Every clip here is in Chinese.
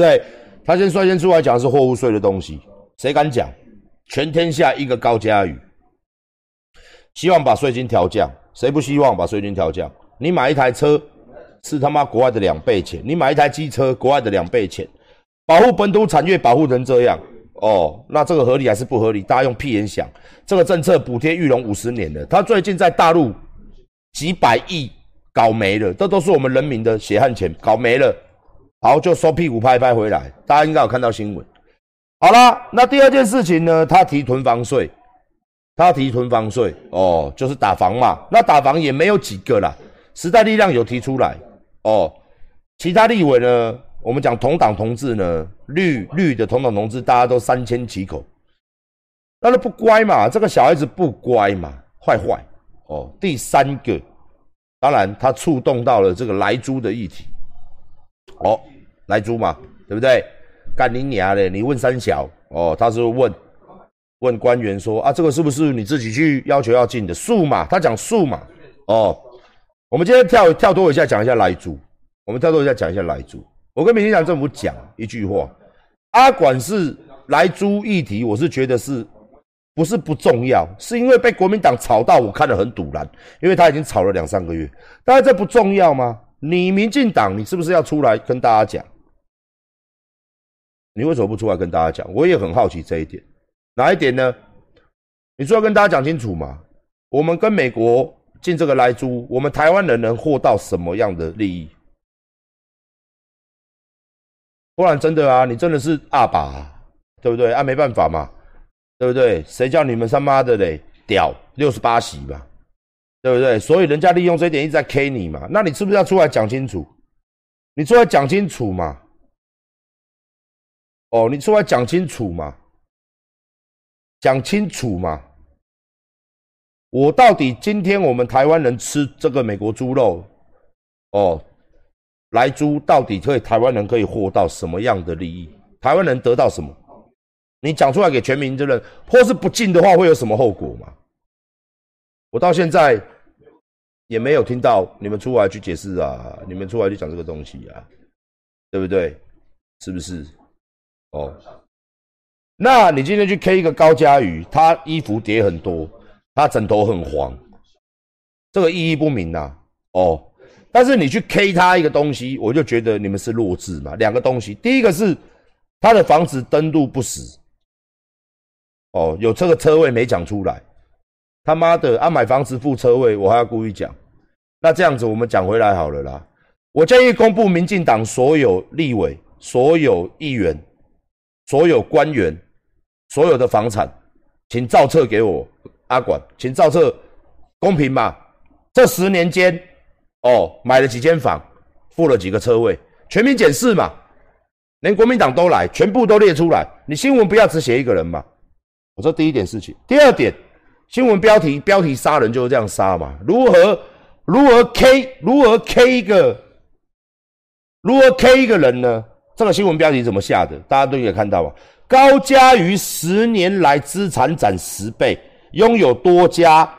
对，他先率先出来讲是货物税的东西，谁敢讲？全天下一个高嘉宇，希望把税金调降，谁不希望把税金调降？你买一台车是他妈国外的两倍钱，你买一台机车国外的两倍钱，保护本土产业保护成这样，哦，那这个合理还是不合理？大家用屁眼想，这个政策补贴玉龙五十年了，他最近在大陆几百亿搞没了，这都是我们人民的血汗钱，搞没了，好就收屁股拍拍回来，大家应该有看到新闻。好啦，那第二件事情呢？他提囤房税，他提囤房税哦，就是打房嘛。那打房也没有几个啦，时代力量有提出来哦。其他立委呢？我们讲同党同志呢，绿绿的同党同志，大家都三缄其口，那都不乖嘛。这个小孩子不乖嘛，坏坏哦。第三个，当然他触动到了这个来租的议题，哦，来租嘛，对不对？干你娘的！你问三小哦，他是问问官员说啊，这个是不是你自己去要求要进的数码？他讲数码哦。我们今天跳跳多一下，讲一下来租。我们跳多一下，讲一下来租。我跟民进党政府讲一句话：阿管是来租议题，我是觉得是不是不重要？是因为被国民党吵到，我看得很堵然，因为他已经吵了两三个月。但是这不重要吗？你民进党，你是不是要出来跟大家讲？你为什么不出来跟大家讲？我也很好奇这一点，哪一点呢？你出来跟大家讲清楚嘛？我们跟美国进这个来租，我们台湾人能获到什么样的利益？不然真的啊，你真的是阿爸，对不对？啊，没办法嘛，对不对？谁叫你们他妈的嘞屌六十八席嘛，对不对？所以人家利用这一点一直在 K 你嘛，那你是不是要出来讲清楚？你出来讲清楚嘛？哦，你出来讲清楚嘛？讲清楚嘛？我到底今天我们台湾人吃这个美国猪肉，哦，来猪到底可以台湾人可以获到什么样的利益？台湾人得到什么？你讲出来给全民的人，或是不进的话会有什么后果吗？我到现在也没有听到你们出来去解释啊，你们出来去讲这个东西啊，对不对？是不是？哦，那你今天去 K 一个高佳瑜，他衣服叠很多，他枕头很黄，这个意义不明呐。哦，但是你去 K 他一个东西，我就觉得你们是弱智嘛。两个东西，第一个是他的房子登录不实，哦，有这个车位没讲出来，他妈的，啊买房子付车位，我还要故意讲。那这样子我们讲回来好了啦。我建议公布民进党所有立委、所有议员。所有官员，所有的房产，请照册给我阿管，请照册，公平嘛？这十年间，哦，买了几间房，付了几个车位，全民检视嘛？连国民党都来，全部都列出来。你新闻不要只写一个人嘛？我说第一点事情，第二点，新闻标题标题杀人就是这样杀嘛？如何如何 K 如何 K 一个如何 K 一个人呢？这个新闻标题怎么下的？大家都可以看到吧？高嘉瑜十年来资产涨十倍，拥有多家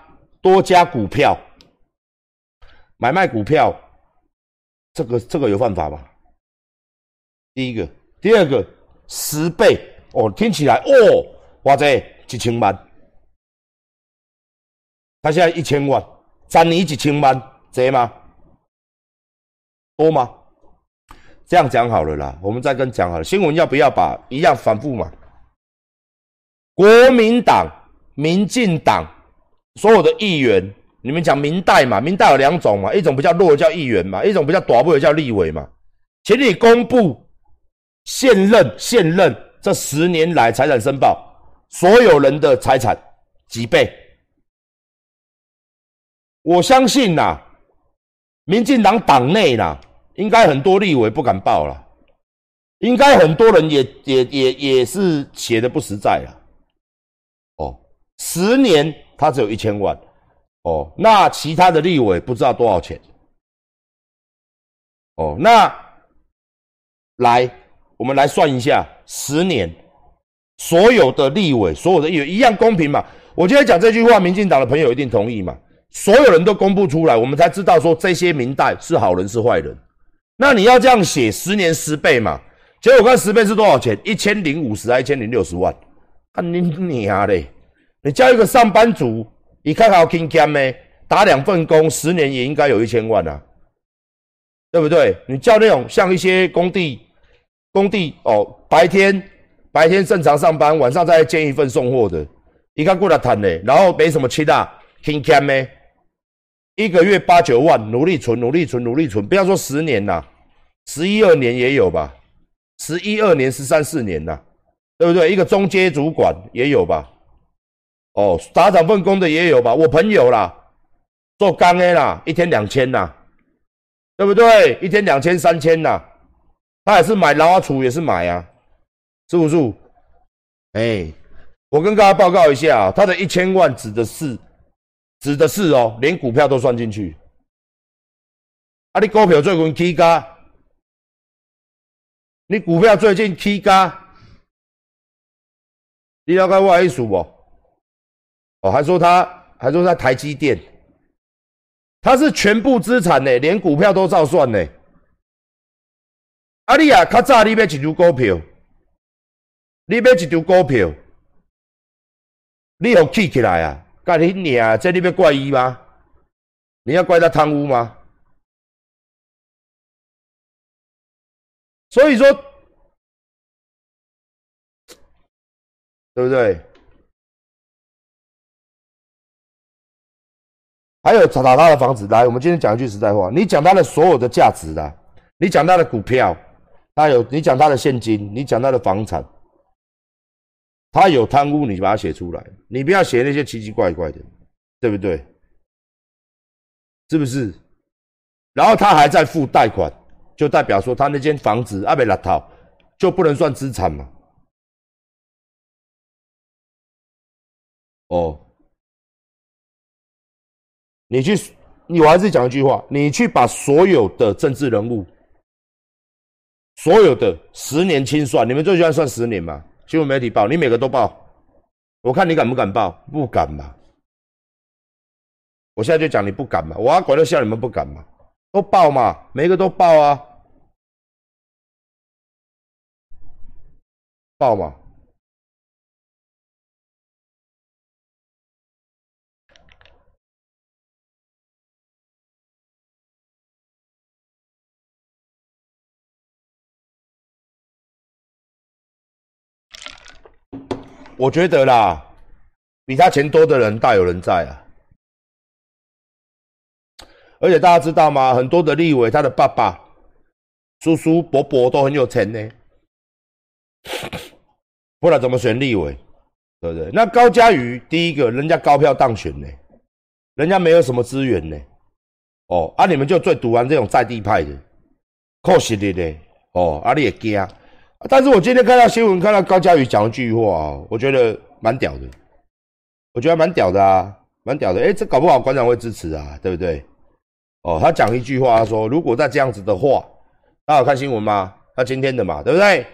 多家股票，买卖股票，这个这个有犯法吗？第一个，第二个，十倍哦，听起来哦，哇塞，几千万，他现在一千万，涨你几千万，这吗？多吗？这样讲好了啦，我们再跟讲好了。新闻要不要把一样反复嘛？国民党、民进党所有的议员，你们讲民代嘛？民代有两种嘛，一种比较弱叫议员嘛，一种比较短部的叫立委嘛。请你公布现任现任这十年来财产申报，所有人的财产几倍？我相信呐，民进党党内呐。应该很多立委不敢报了，应该很多人也也也也是写的不实在啊。哦，十年他只有一千万，哦，那其他的立委不知道多少钱。哦，那来我们来算一下，十年所有的立委，所有的议员一样公平嘛？我今天讲这句话，民进党的朋友一定同意嘛？所有人都公布出来，我们才知道说这些民代是好人是坏人。那你要这样写十年十倍嘛？结果看十倍是多少钱？一千零五十还一千零六十万？啊你你啊嘞！你叫一个上班族，你看好轻干咩？打两份工，十年也应该有一千万啊，对不对？你叫那种像一些工地，工地哦，白天白天正常上班，晚上再兼一份送货的，你看过来谈嘞，然后没什么期待，轻干咩？一个月八九万，努力存，努力存，努力存，不要说十年呐，十一二年也有吧，十一二年、十三四年呐，对不对？一个中阶主管也有吧，哦，打两份工的也有吧，我朋友啦。做钢 A 啦，一天两千呐，对不对？一天两千三千呐，他也是买劳阿储也是买啊，是不是？哎，我跟大家报告一下，他的一千万指的是，指的是哦，连股票都算进去。啊，你股票最近起价，你股票最近起价，你了解我意思不？哦，还说他，还说他台积电。他是全部资产呢，连股票都照算呢。啊，你啊，较早你买一张股票，你买一张股票，你又起起来啊？干你娘！这你要怪伊吗？你要怪他贪污吗？所以说，对不对？还有查查他的房子，来，我们今天讲一句实在话，你讲他的所有的价值的，你讲他的股票，他有，你讲他的现金，你讲他的房产，他有贪污，你把它写出来，你不要写那些奇奇怪怪的，对不对？是不是？然后他还在付贷款，就代表说他那间房子阿贝拉套就不能算资产嘛？哦。你去，你我还是讲一句话，你去把所有的政治人物，所有的十年清算，你们最喜欢算十年嘛？新闻媒体报，你每个都报，我看你敢不敢报？不敢嘛？我现在就讲你不敢嘛？我要管得下你们不敢嘛？都报嘛？每个都报啊，报嘛？我觉得啦，比他钱多的人大有人在啊。而且大家知道吗？很多的立委，他的爸爸、叔叔、伯伯都很有钱呢。不然怎么选立委？对不对？那高嘉瑜第一个人家高票当选呢，人家没有什么资源呢。哦，啊，你们就最赌完这种在地派的，可惜的嘞。哦，啊，你也惊。但是我今天看到新闻，看到高嘉瑜讲一句话啊，我觉得蛮屌的，我觉得蛮屌的啊，蛮屌的。哎，这搞不好馆长会支持啊，对不对？哦，他讲一句话，他说：“如果再这样子的话，大家有看新闻吗？他今天的嘛，对不对？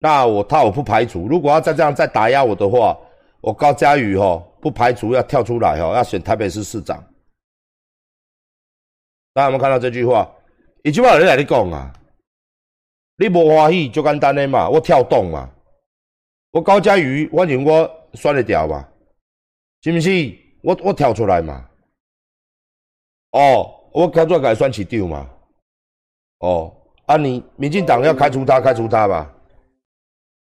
那我他我不排除，如果要再这样再打压我的话，我高嘉瑜吼不排除要跳出来哈，要选台北市市长。大家有没有看到这句话？一句话有人来你讲啊？”你无欢喜就简单的嘛，我跳动嘛，我高嘉瑜，反正我选得掉嘛，是不是？我我跳出来嘛，哦，我跳出来选市长嘛，哦，啊你民进党要开除他，开除他吧，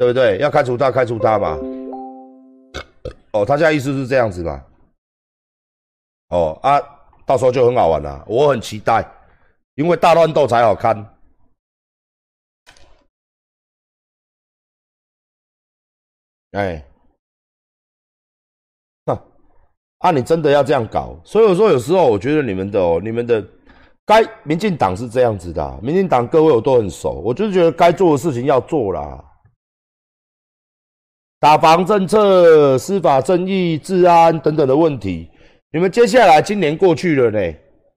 对不对？要开除他，开除他吧，哦，他现在意思是这样子嘛，哦啊，到时候就很好玩了，我很期待，因为大乱斗才好看。哎，哈，啊！你真的要这样搞？所以我说，有时候我觉得你们的哦，你们的该民进党是这样子的，民进党各位我都很熟，我就是觉得该做的事情要做啦。打防政策、司法正义、治安等等的问题，你们接下来今年过去了呢，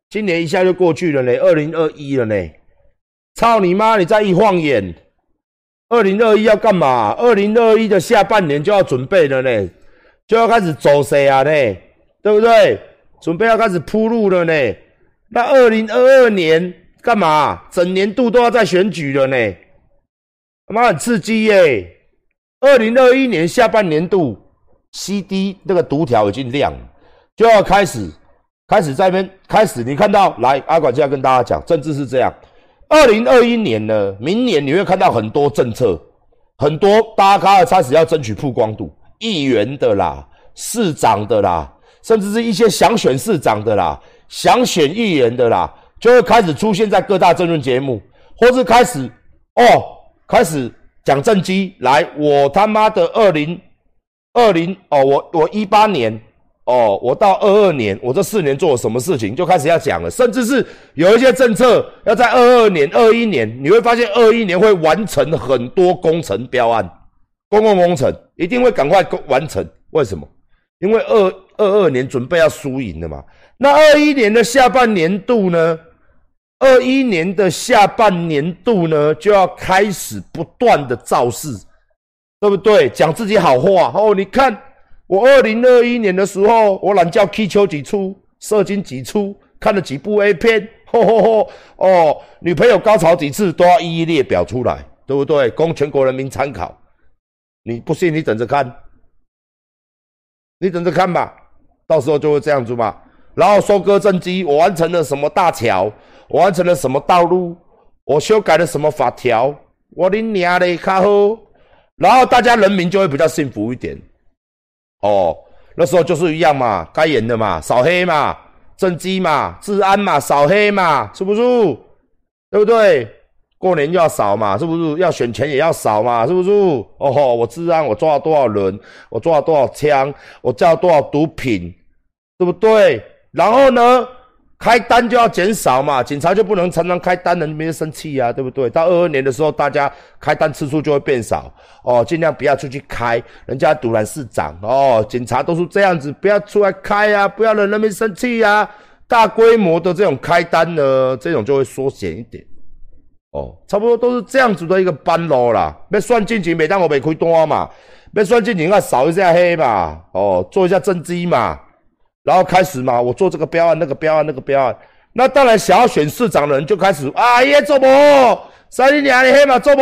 今年一下就过去了呢，二零二一了呢，操你妈！你再一晃眼。二零二一要干嘛？二零二一的下半年就要准备了呢，就要开始走谁啊呢？对不对？准备要开始铺路了呢。那二零二二年干嘛？整年度都要在选举了呢。他妈很刺激耶！二零二一年下半年度 CD 那个读条已经亮，就要开始开始在边开始，你看到来阿管就要跟大家讲，政治是这样。二零二一年呢，明年你会看到很多政策，很多大家开始要争取曝光度，议员的啦，市长的啦，甚至是一些想选市长的啦，想选议员的啦，就会开始出现在各大政论节目，或是开始哦。开始讲政绩来，我他妈的二零二零哦，我我一八年哦，我到二二年，我这四年做了什么事情，就开始要讲了，甚至是有一些政策要在二二年、二一年，你会发现二一年会完成很多工程标案，公共工程一定会赶快完成。为什么？因为二二二年准备要输赢了嘛。那二一年的下半年度呢？二一年的下半年度呢，就要开始不断的造势，对不对？讲自己好话哦。你看我二零二一年的时候，我懒觉踢球几出，射精几出，看了几部 A 片，吼吼吼哦，女朋友高潮几次都要一一列表出来，对不对？供全国人民参考。你不信，你等着看，你等着看吧，到时候就会这样子嘛。然后收割政绩，我完成了什么大桥？我完成了什么道路？我修改了什么法条？我的娘嘞，卡好！然后大家人民就会比较幸福一点。哦，那时候就是一样嘛，该严的嘛，扫黑嘛，政绩嘛，治安嘛，扫黑嘛，是不是？对不对？过年要扫嘛，是不是？要选钱也要扫嘛，是不是？哦吼，我治安我抓了多少人？我抓了多少枪？我抓了多少毒品？对不对？然后呢，开单就要减少嘛，警察就不能常常开单，人民生气啊，对不对？到二二年的时候，大家开单次数就会变少哦，尽量不要出去开，人家堵拦市长哦，警察都是这样子，不要出来开呀，不要惹人民生气呀。大规模的这种开单呢，这种就会缩减一点哦，差不多都是这样子的一个班咯啦。要算进情，每当我没开单嘛，要算进情要扫一下黑嘛，哦，做一下政绩嘛。然后开始嘛，我做这个标案，那个标案，那个标案。那当然，想要选市长的人就开始啊，耶做不？三你娘的黑嘛做不？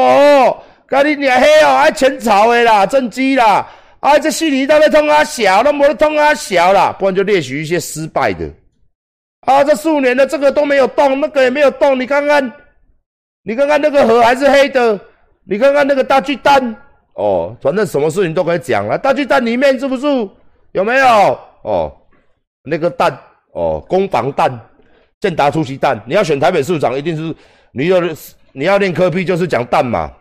干你娘黑哦，还前朝的啦，政绩啦，啊这四年都在通啊小，那没得通啊小啦，不然就列举一些失败的。啊，这四五年的这个都没有动，那个也没有动。你看看，你看看那个河还是黑的，你看看那个大巨蛋，哦，反正什么事情都可以讲了。大巨蛋里面是不是有没有？哦。那个蛋哦，攻防蛋，建达出席蛋。你要选台北市长，一定是你要你要练科批，就是讲蛋嘛，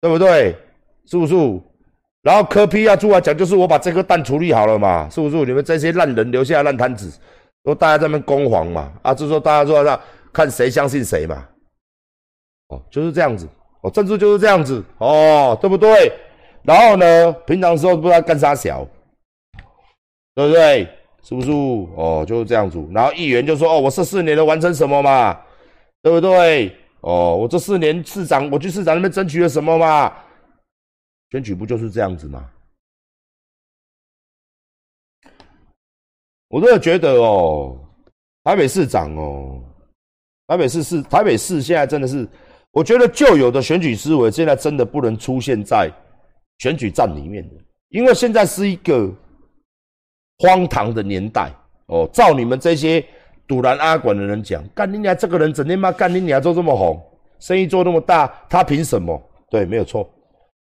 对不对？是不是？然后科批要出来讲，就是我把这个蛋处理好了嘛，是不是？你们这些烂人留下烂摊子，都大家在那边攻防嘛，啊，就是说大家说让看谁相信谁嘛，哦，就是这样子，哦，政治就是这样子，哦，对不对？然后呢，平常时候不知道干啥小，对不对？是不是？哦，就是这样子。然后议员就说：“哦，我这四年都完成什么嘛？对不对？哦，我这四年市长，我去市长那边争取了什么嘛？选举不就是这样子吗？”我真的觉得哦，台北市长哦，台北市市台北市现在真的是，我觉得旧有的选举思维现在真的不能出现在选举战里面的，因为现在是一个。荒唐的年代哦！照你们这些赌蓝阿管的人讲，干你娘这个人整天妈干你娘做这么红，生意做那么大，他凭什么？对，没有错，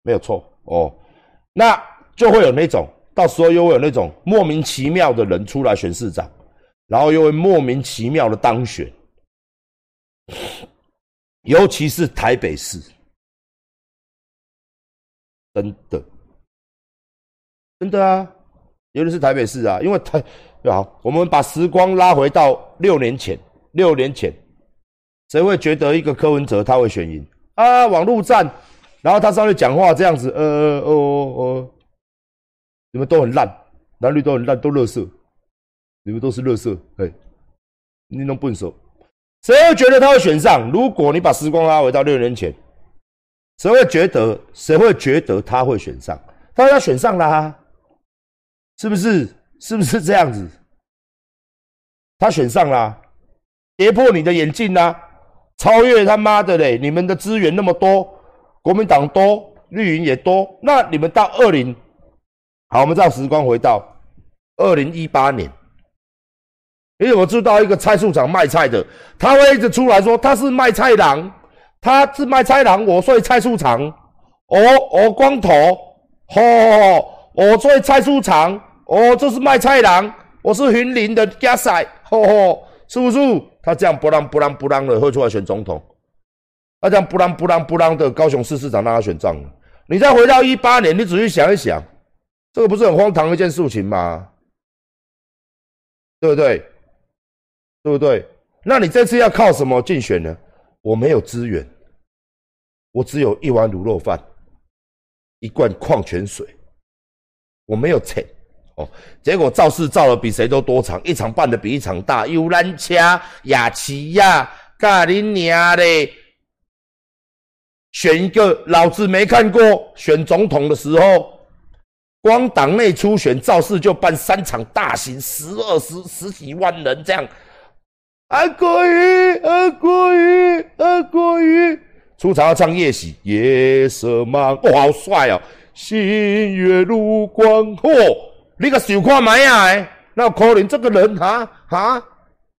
没有错哦。那就会有那种，到时候又会有那种莫名其妙的人出来选市长，然后又会莫名其妙的当选，尤其是台北市，真的，真的啊！尤其是台北市啊，因为台好，我们把时光拉回到六年前，六年前，谁会觉得一个柯文哲他会选赢啊？网络战，然后他上去讲话这样子，呃呃呃呃，你们都很烂，男女都很烂，都乐色，你们都是乐色，哎，你弄笨手，谁会觉得他会选上？如果你把时光拉回到六年前，谁会觉得？谁会觉得他会选上？他要选上啦。是不是？是不是这样子？他选上了，跌破你的眼镜啦，超越他妈的嘞！你们的资源那么多，国民党多，绿营也多。那你们到二零，好，我们让时光回到二零一八年，因为我知道一个菜市场卖菜的，他会一直出来说他是卖菜郎，他是卖菜郎，我睡菜市场，哦哦光头，吼，我睡菜市场，哦这是卖菜郎，我是云林的家仔，吼吼，是不是？他这样不让不让不让的会出来选总统。他这样不让不让不让的高雄市市长让他选上了，你再回到一八年，你仔细想一想，这个不是很荒唐的一件事情吗？对不对？对不对？那你这次要靠什么竞选呢？我没有资源，我只有一碗卤肉饭，一罐矿泉水，我没有钱哦。结果造势造的比谁都多场，一场办的比一场大，游览车、雅琪呀，咖喱娘嘞。选一个老子没看过选总统的时候，光党内初选造势就办三场大型十二十十几万人这样。阿国语，阿国语，阿国语，出场要唱夜喜，夜色茫，哇，好帅哦！星月如光，嚯，你个小看买啊？那可能这个人哈哈，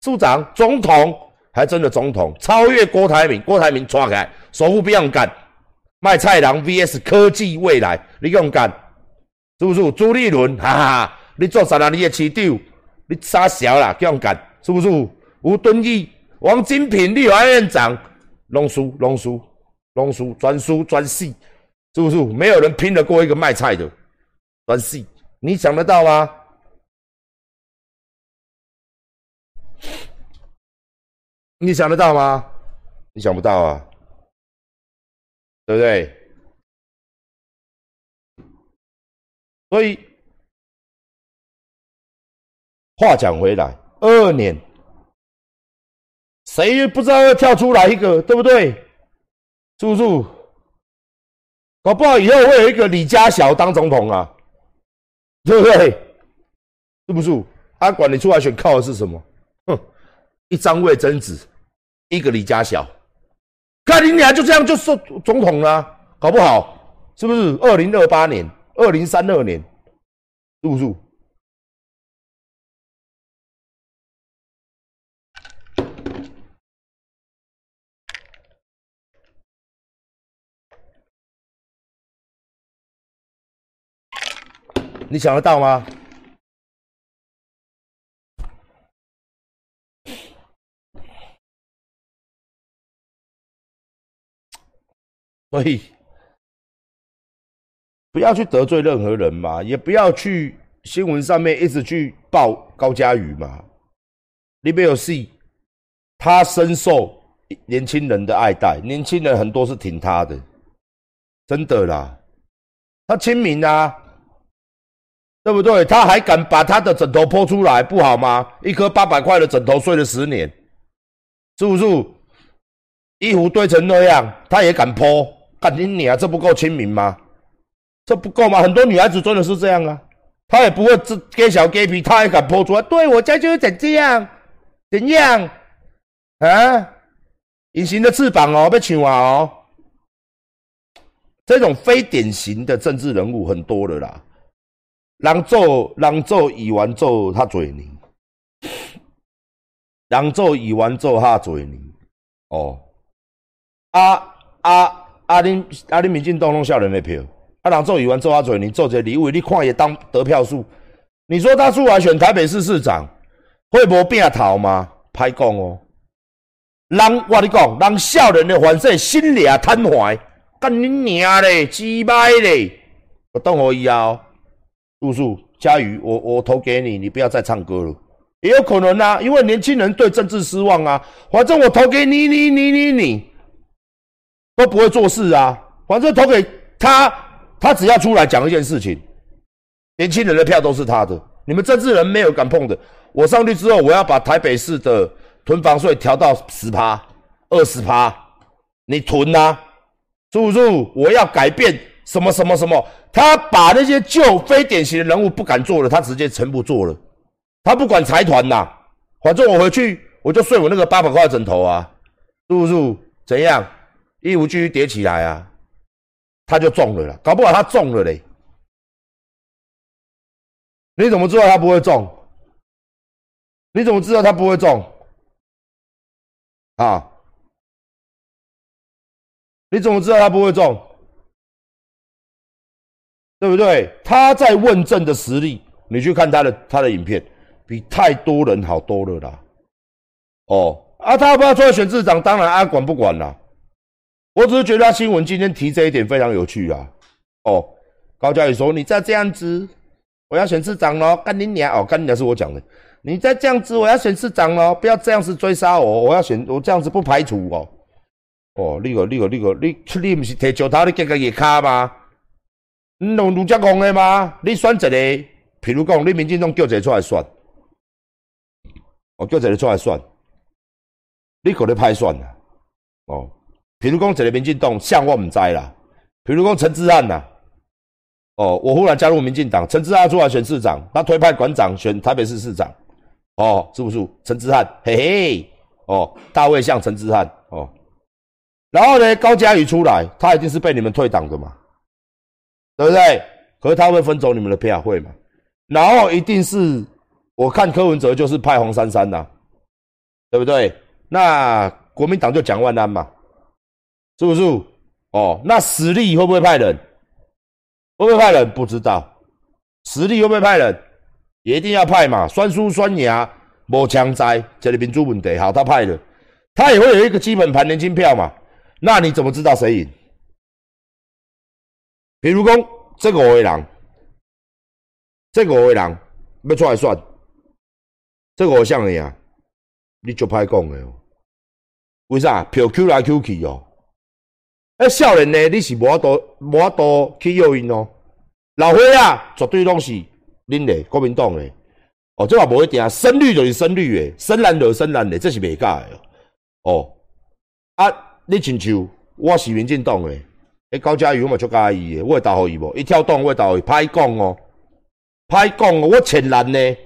处长总统还真的总统，超越郭台铭，郭台铭抓起来。首富不用干，卖菜郎 VS 科技未来，你用干，是不是？朱立伦，哈哈，你做啥啦？你的市长，你傻小啦，用干，是不是？吴敦义、王金平，立法院长，龙叔、龙叔、龙叔，专输专戏，是不是？没有人拼得过一个卖菜的专戏，你想得到吗？你想得到吗？你想不到啊！对不对？所以话讲回来，二二年谁不知道要跳出来一个，对不对？是不是？搞不好以后会有一个李家小当总统啊，对不对？是不是？他管你出来选靠的是什么？哼，一张魏贞子，一个李家小。看你俩就这样就是总统了，搞不好是不是？二零二八年、二零三二年，是不是。你想得到吗？所以不要去得罪任何人嘛，也不要去新闻上面一直去报高嘉瑜嘛。你没有戏，他深受年轻人的爱戴，年轻人很多是挺他的，真的啦。他亲民啊，对不对？他还敢把他的枕头剖出来，不好吗？一颗八百块的枕头睡了十年，是不是？衣服堆成那样，他也敢剖。干你你啊，这不够亲民吗？这不够吗？很多女孩子真的是这样啊，她也不会这给小给皮，她也敢泼出来。对我家就是怎这样，怎样啊？隐形的翅膀哦，被抢啊哦！这种非典型的政治人物很多了啦。人做人做议员做较侪年，人做议员做他嘴年哦啊啊！啊！恁啊！恁民进党拢少人的票，啊！人做议员做啊嘴，你做这礼物，你看也当得票数。你说他出来选台北市市长，会无变头吗？歹讲哦。人我你讲，人少人的反射心理啊瘫痪，干恁娘嘞，鸡掰嘞！我等我以后，叔叔佳瑜，我我投给你，你不要再唱歌了。也有可能啊，因为年轻人对政治失望啊。反正我投给你，你你你你。都不会做事啊！反正投给他，他只要出来讲一件事情，年轻人的票都是他的。你们政治人没有敢碰的。我上去之后，我要把台北市的囤房税调到十趴、二十趴，你囤呐？叔叔？我要改变什么什么什么？他把那些旧非典型的人物不敢做了，他直接全部做了。他不管财团呐，反正我回去我就睡我那个八百块枕头啊，是不是？怎样？衣服继续叠起来啊！他就中了啦，搞不好他中了嘞。你怎么知道他不会中？你怎么知道他不会中？啊？你怎么知道他不会中？对不对？他在问政的实力，你去看他的他的影片，比太多人好多了啦。哦，啊，他要不要出来选市长？当然啊，管不管啦？我只是觉得他新闻今天提这一点非常有趣啊。哦，高嘉宇说：“你再这样子，我要选市长喽！”干你娘！哦，干你娘是我讲的。你再这样子，我要选市长喽！不要这样子追杀我，我要选，我这样子不排除哦。哦，你个、你个、你个，你你不是提石头，你夹个热卡吗？你弄卢家讲的吗？你选一个，譬如讲，你民进党叫一个出来选，我叫一个出来选，你可能歹选啦。哦，譬如讲，一个民进党，像我唔知啦。譬如讲陈志汉呐，哦，我忽然加入民进党，陈志汉出来选市长，他推派馆长选台北市市长，哦，是不是？陈志汉，嘿嘿，哦，大卫像陈志汉，哦。然后呢，高嘉瑜出来，他一定是被你们退党的嘛，对不对？可是他会分走你们的票，会嘛？然后一定是我看柯文哲就是派黄珊珊呐，对不对？那国民党就蒋万安嘛，是不是？哦，那实力会不会派人？会不会派人？不知道。实力会不会派人？也一定要派嘛，酸叔酸牙无强灾，这里民主问题好，他派了，他也会有一个基本盘年轻票嘛。那你怎么知道谁赢？比如讲，这五个人，这五个人要出来算，这五像的呀，你就歹讲的哦。为啥？票 Q 来 Q 去哦。哎，少年呢，你是无法度无法度去诱因哦。老伙啊，绝对拢是恁的国民党的。哦，这话无一定啊，深绿就是深绿的，深蓝就是深蓝的，这是袂假的哦。啊。你亲像我是民进党诶，诶高嘉瑜我嘛足介意诶，我会投互伊无？伊跳动我会投互伊，歹讲哦，歹讲哦，我前难呢。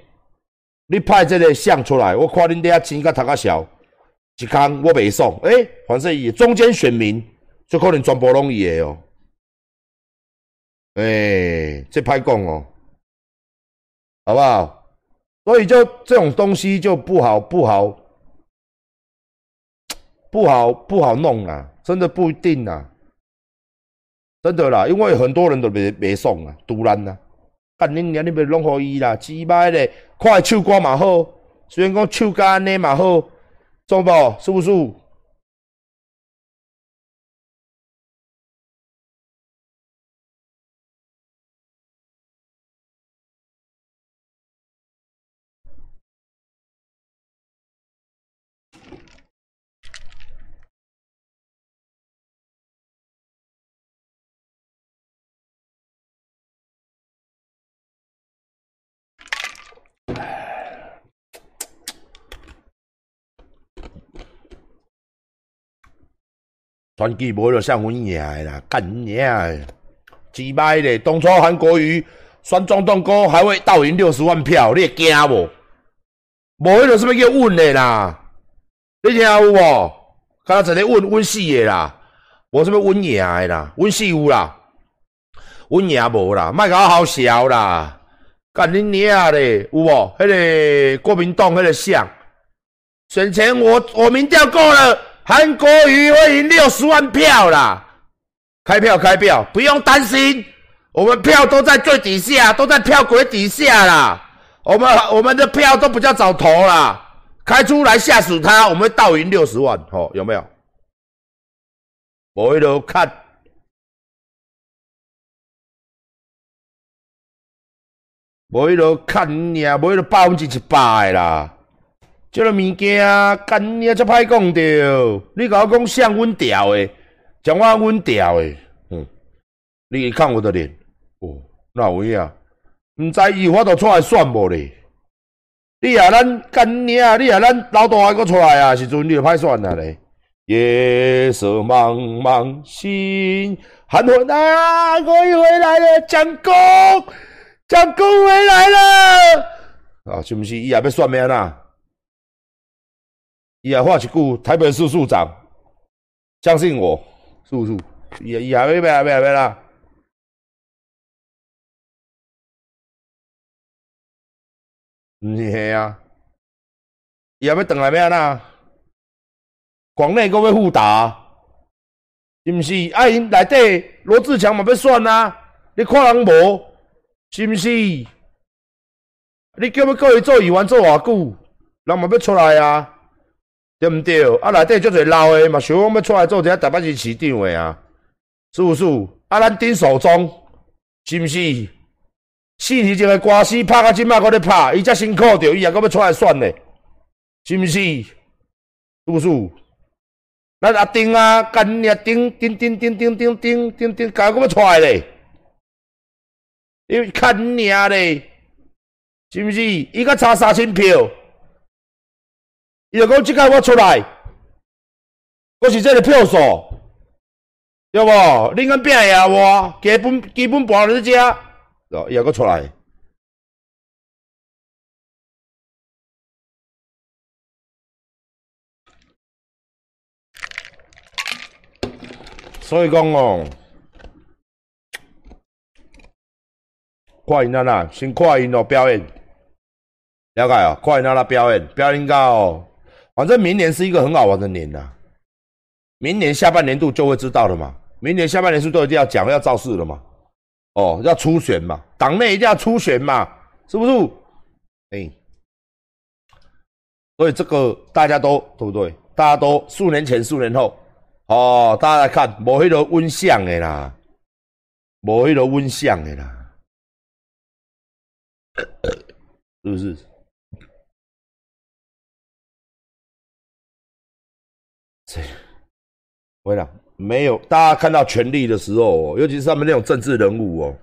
你派这个相出来，我看恁遐钱甲头壳小，一空我袂爽。诶，反正伊中间选民就可能全部拢伊诶哦。诶，这歹讲哦，好不好？所以就这种东西就不好不好。不好不好弄啊，真的不一定啊，真的啦，因为很多人都没没送啊，突然呐，干恁娘你别弄好伊啦，鸡巴嘞，快唱歌嘛好，虽然讲唱歌安尼嘛好，中不？是不是？传奇无就像阮赢的啦，干赢的，几摆咧？当初韩国瑜选总统哥还会倒赢六十万票，你会惊无？无迄个什么叫稳的啦？你听有无？刚才一个稳稳死的啦，无什么稳赢的啦，稳死有啦，稳赢无啦，莫甲我好笑啦！干恁娘咧，有无？迄个国民党迄个像，选前我我民调过了。韩国瑜会赢六十万票啦！开票开票，不用担心，我们票都在最底下，都在票轨底下啦。我们我们的票都比较早投啦，开出来吓死他，我们倒赢六十万，哦，有没有？我一路看，我回头看你啊，我回头百分之一百啦。这个物件干你啊，才歹讲着。你甲我讲像阮调的，讲我阮调的，嗯，你看我的脸，哦，那有影？毋知伊我都出来算无咧。你啊，咱干你啊，你啊，咱老大还阁出来啊，时阵你就歹算啊咧。夜色茫茫，心寒昏啊，我又回来了，蒋公，蒋公回来了。啊，是毋是伊也要算命啊？伊也画一句台北市市长，相信我，是不是？也也要要要要啦。毋是吓啊！伊也要转来要安怎？广内阁要互打，是毋是？啊，因内底罗志强嘛要选啊？你看人无？是毋是？你叫要叫伊做议员做偌久？人嘛要出来啊？对毋对？啊，内底足侪老诶嘛，想讲要出来做一下台北市市长诶啊？是毋是？啊，咱丁守中是毋是？四年前的官司拍到即摆搁咧拍，伊遮辛苦着，伊也搁要出来选咧，是毋是？是毋是？咱阿丁啊，干你啊，丁丁丁丁丁丁丁丁丁，家搁要出来咧？因为看你啊咧，是毋是？伊搁差三千票，伊就讲即摆我出来，我是这个票数，对无？恁敢拼赢我？基本基本盘在遮。哦，又个出来，所以讲哦，看因那啦，先看因哦表演，了解哦，看因那啦表演，表演到，反正明年是一个很好玩的年呐，明年下半年度就会知道了嘛，明年下半年是都一定要讲要造势了嘛。哦，要初选嘛，党内一定要初选嘛，是不是？哎，所以这个大家都对不对？大家都数年前、数年后，哦，大家来看，无迄个温相的啦，无迄个温相的啦，是不是？这，回来。没有，大家看到权力的时候，尤其是他们那种政治人物哦，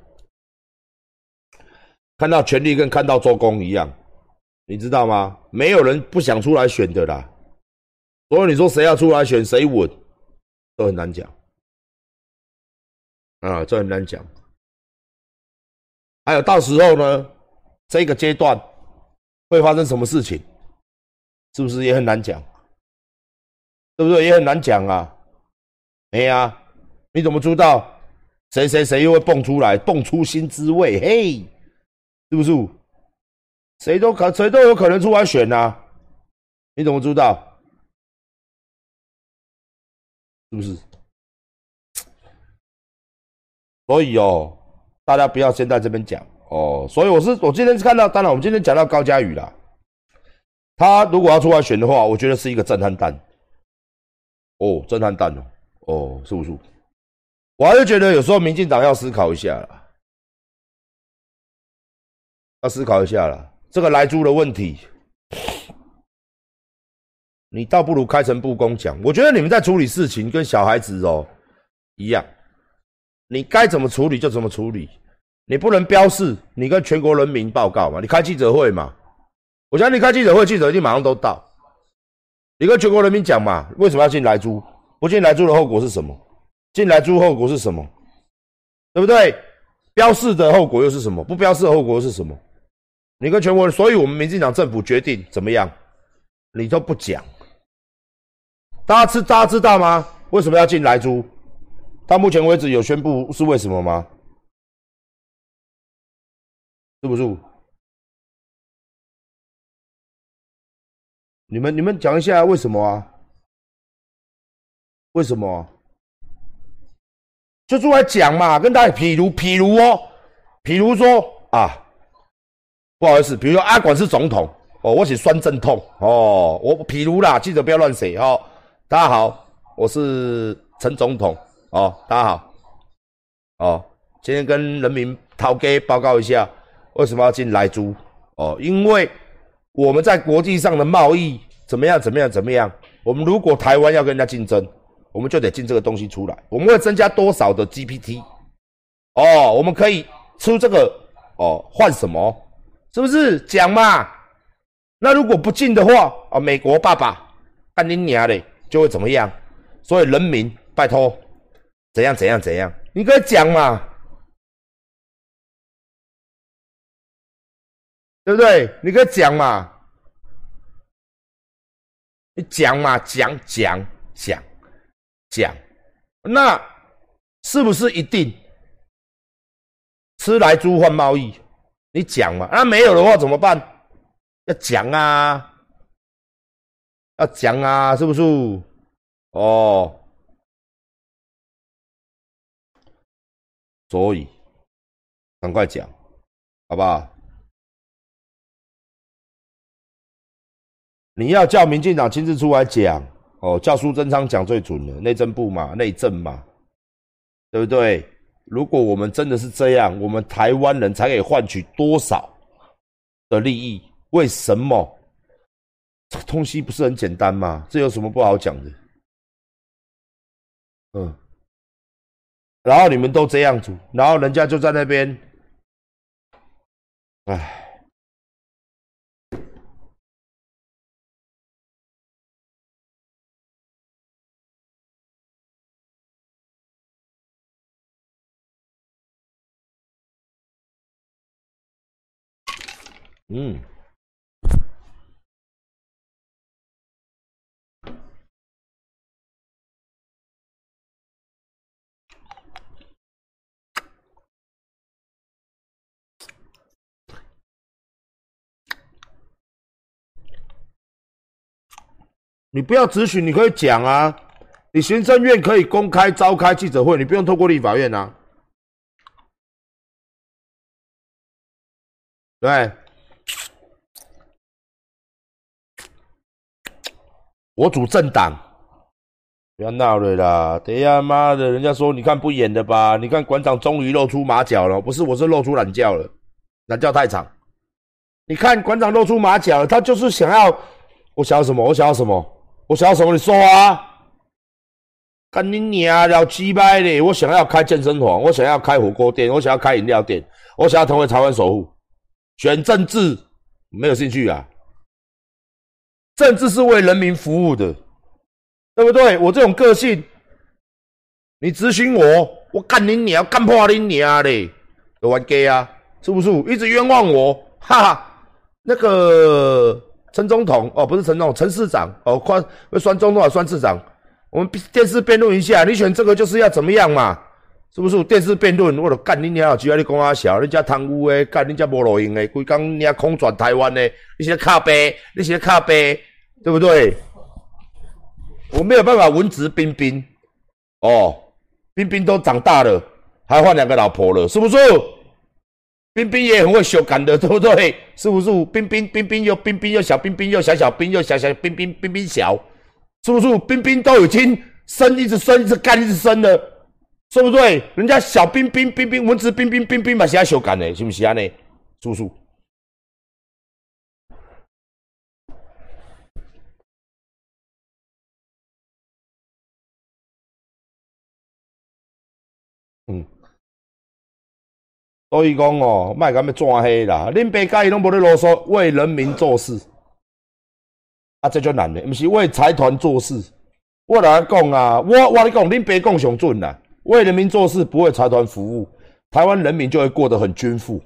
看到权力跟看到周公一样，你知道吗？没有人不想出来选的啦。所以你说谁要出来选，谁稳，都很难讲啊，这很难讲。还有到时候呢，这个阶段会发生什么事情，是不是也很难讲？对不对？也很难讲啊。哎呀，你怎么知道谁谁谁又会蹦出来，蹦出新滋味？嘿，是不是？谁都可，谁都有可能出来选呐？你怎么知道？是不是？所以哦，大家不要先在这边讲哦。所以我是我今天看到，当然我们今天讲到高嘉宇了，他如果要出来选的话，我觉得是一个震撼弹。哦，震撼弹哦。哦，是不是？我还是觉得有时候民进党要思考一下了，要思考一下了。这个来租的问题，你倒不如开诚布公讲。我觉得你们在处理事情跟小孩子哦一样，你该怎么处理就怎么处理，你不能标示，你跟全国人民报告嘛，你开记者会嘛。我想你开记者会，记者一定马上都到。你跟全国人民讲嘛，为什么要进来租？不进来租的后果是什么？进来租后果是什么？对不对？标示的后果又是什么？不标示的后果是什么？你跟全国人，所以我们民进党政府决定怎么样？你都不讲，大家知大家知道吗？为什么要进来租？到目前为止有宣布是为什么吗？是不是？你们你们讲一下为什么啊？为什么？就出来讲嘛，跟大家，譬如，譬如哦，譬如说啊，不好意思，比如说阿管是总统哦，我是酸正痛哦，我譬如啦，记得不要乱写哦。大家好，我是陈总统哦，大家好哦，今天跟人民涛哥报告一下，为什么要进来租哦？因为我们在国际上的贸易怎么样？怎么样？怎么样？我们如果台湾要跟人家竞争。我们就得进这个东西出来，我们会增加多少的 GPT？哦，我们可以出这个哦，换什么？是不是讲嘛？那如果不进的话，啊，美国爸爸干你娘的，就会怎么样？所以人民拜托，怎样怎样怎样？你可以讲嘛，对不对？你可以讲嘛，你讲嘛，讲讲讲。讲，那是不是一定吃来猪换贸易？你讲嘛？那没有的话怎么办？要讲啊，要讲啊，是不是？哦，所以赶快讲，好不好？你要叫民进党亲自出来讲哦，叫苏贞昌讲最准的，内政部嘛，内政嘛，对不对？如果我们真的是这样，我们台湾人才可以换取多少的利益？为什么？这个东西不是很简单吗？这有什么不好讲的？嗯，然后你们都这样子，然后人家就在那边，唉。嗯，你不要咨询，你可以讲啊。你行政院可以公开召开记者会，你不用透过立法院啊。对。我主政党，不要闹了啦！等一下妈的，人家说你看不演的吧？你看馆长终于露出马脚了，不是，我是露出懒觉了，懒觉太长。你看馆长露出马脚了，他就是想要，我想要什么？我想要什么？我想要什么？你说啊！干你娘了鸡掰的！我想要开健身房，我想要开火锅店，我想要开饮料店，我想要成为台湾首富。选政治没有兴趣啊！政治是为人民服务的，对不对？我这种个性，你咨询我，我干你娘，干破你娘嘞！有玩 gay 啊？是不是？一直冤枉我，哈哈！那个陈总统哦，不是陈总，陈市长哦，快算总统啊算市长？我们电视辩论一下，你选这个就是要怎么样嘛？是不是？电视辩论，我都干你娘！只要你讲阿小，人家贪污的，干人家无路用的，规讲你空转台湾的，你是靠背，你是靠背，对不对？我没有办法文质彬彬，哦，彬彬都长大了，还换两个老婆了，是不是？彬彬也很会修改的，对不对？是不是？彬彬彬彬又彬彬又小彬彬又小小彬又小小彬彬彬彬小，是不是？彬彬都已经生一直生一直干一直生了。对不对？人家小彬彬彬彬文质彬彬彬彬嘛，是要修改的，是不是啊？呢，叔叔。嗯，所以讲哦，卖咁要转黑啦。恁爸家己拢无咧啰嗦，为人民做事，啊，这就难的，不是为财团做事。我来讲啊，我我你讲，恁爸讲上准啦。为人民做事，不为财团服务，台湾人民就会过得很均富。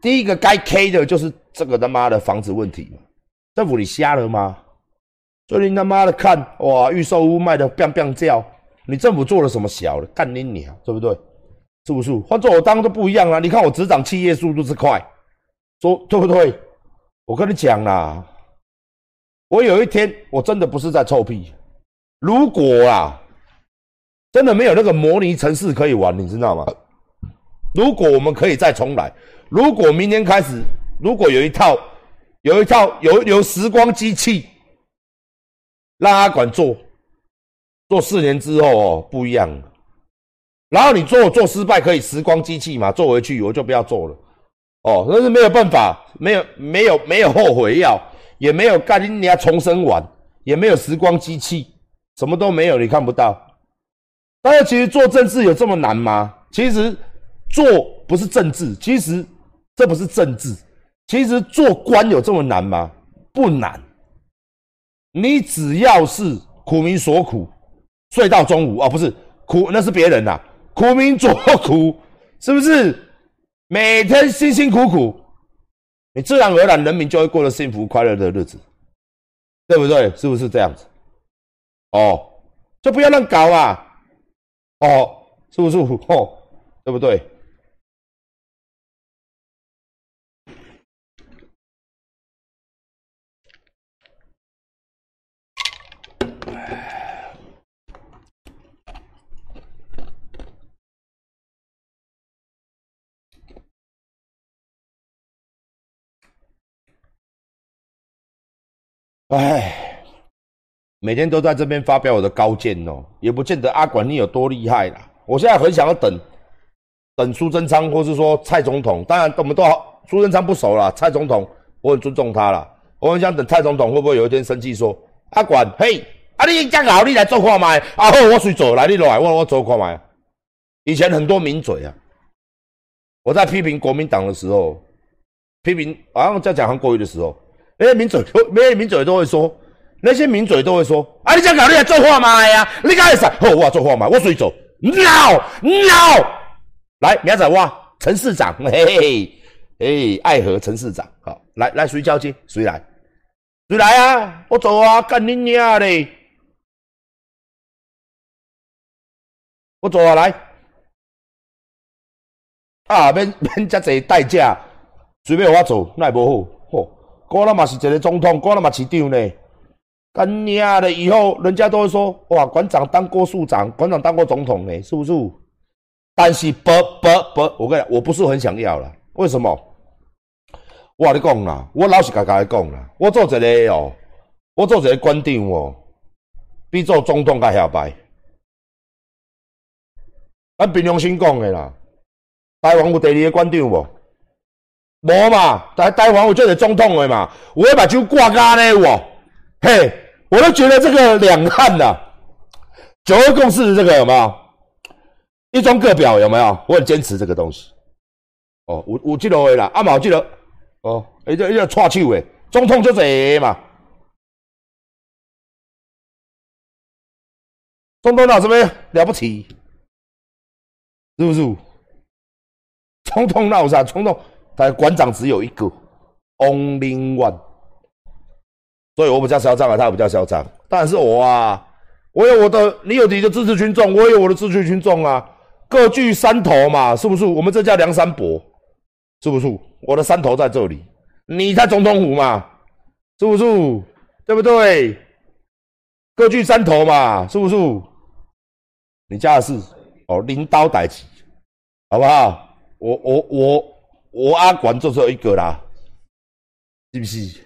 第一个该 K 的就是这个他妈的房子问题政府你瞎了吗？最近他妈的看哇，预售屋卖的 biang biang 叫，你政府做了什么小的？干你娘，对不对？是不是？换做我当都不一样啊！你看我执掌企业速度之快，说对不对？我跟你讲啦，我有一天我真的不是在臭屁，如果啊。真的没有那个模拟城市可以玩，你知道吗？如果我们可以再重来，如果明天开始，如果有一套，有一套有有时光机器，让阿管做，做四年之后哦不一样。然后你做做失败可以时光机器嘛，做回去我就不要做了。哦，那是没有办法，没有没有没有后悔药，也没有干你要重生完，也没有时光机器，什么都没有，你看不到。大家其实做政治有这么难吗？其实做不是政治，其实这不是政治。其实做官有这么难吗？不难。你只要是苦民所苦，睡到中午哦，不是苦，那是别人呐。苦民作苦，是不是？每天辛辛苦苦，你自然而然人民就会过得幸福快乐的日子，对不对？是不是这样子？哦，就不要乱搞啊！哦，是不是？哦，对不对？哎，每天都在这边发表我的高见哦，也不见得阿管你有多厉害啦。我现在很想要等，等苏贞昌，或是说蔡总统。当然，我们都好，苏贞昌不熟了，蔡总统我很尊重他了。我很想等蔡总统会不会有一天生气说：“阿管，嘿，啊你这样好，你来做看麦，啊，我随走来，你来，我我做看麦。”以前很多名嘴啊，我在批评国民党的时候，批评好像在讲韩国瑜的时候。那些名嘴，那些名嘴都会说，那些名嘴都会说：“啊，你这样搞，你来做画麦呀？你干啥？哦，我做画麦，我随走。No No，来，明仔哇，陈市长，嘿嘿，哎，爱河陈市长，好，来来，谁交接？谁来？谁来啊？我走啊，干你娘嘞！我走啊，来，啊，免免这济代价，随便我走，那也无好。郭那嘛是一个总统，郭那嘛市长呢？干娘的，以后人家都会说：哇，馆长当过处长，馆长当过总统呢，是不是？但是不不不，我跟你讲，我不是很想要了。为什么？我跟你讲啦，我老实甲甲你讲啦，我做一个哦，我做一个馆长哦，比做总统较下摆。咱凭良心讲的啦，台湾有第二个馆长无？无嘛，台台湾我就是总统的嘛，我会把酒挂干呢我，嘿，我都觉得这个两岸呐，九二共识这个有没有？一中各表有没有？我很坚持这个东西。哦，有有记录的啦，阿毛记录。哦，一个一个串手的，总统就这嘛。总统哪什么了不起？是不是？总统那有啥？总统。但馆长只有一个，only one，所以我比较嚣张啊，他比较嚣张。当然是我啊，我有我的，你有你的支持群众，我有我的支持群众啊，各据山头嘛，是不是？我们这叫梁山伯，是不是？我的山头在这里，你在总统府嘛，是不是？对不对？各据山头嘛，是不是？你家的事哦，拎刀逮起，好不好？我我我。我阿管就只有一个啦，是不是？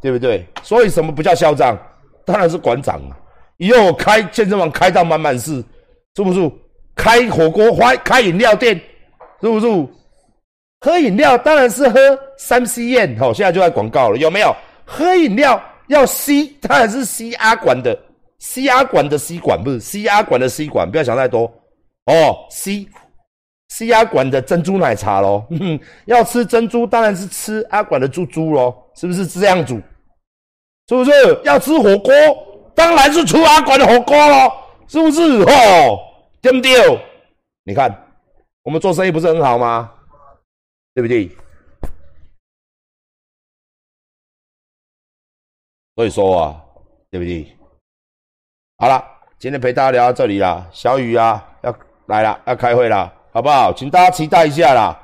对不对？所以什么不叫嚣张？当然是馆长啊！以后开健身房开到满满是，是不是？开火锅、开开饮料店，是不是？喝饮料当然是喝三 C 宴，好，现在就在广告了，有没有？喝饮料要 C，，当然是 C 阿管的，，C 阿管的 C 管不是 C 阿管的 C 管，不要想太多哦，，C。吃阿管的珍珠奶茶喽，要吃珍珠当然是吃阿管的猪猪喽，是不是这样煮？是不是要吃火锅？当然是吃阿管的火锅喽，是不是？哦，对不对？你看我们做生意不是很好吗？对不对？所以说啊，对不对？好了，今天陪大家聊到这里啦，小雨啊要来了，要开会了。好不好？请大家期待一下啦！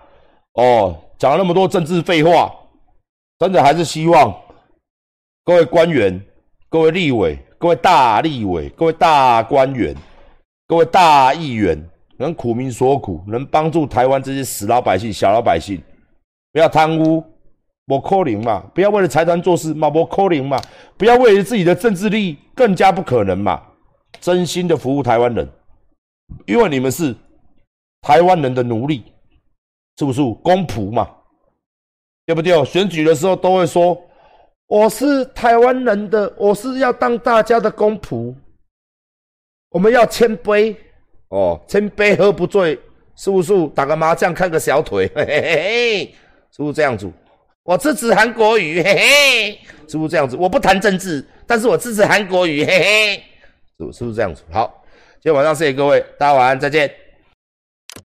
哦，讲了那么多政治废话，真的还是希望各位官员、各位立委、各位大立委、各位大官员、各位大议员，能苦民所苦，能帮助台湾这些死老百姓、小老百姓，不要贪污，莫扣零嘛；不要为了财团做事，莫扣零嘛；不要为了自己的政治利益，更加不可能嘛。真心的服务台湾人，因为你们是。台湾人的奴隶，是不是公仆嘛？对不对？选举的时候都会说：“我是台湾人的，我是要当大家的公仆。”我们要谦卑哦，谦卑喝不醉，是不是？打个麻将，看个小腿，嘿嘿嘿，是不是这样子？我支持韩国瑜，嘿嘿，是不是这样子？我不谈政治，但是我支持韩国瑜，嘿嘿，是是不是这样子？好，今天晚上谢谢各位，大家晚安，再见。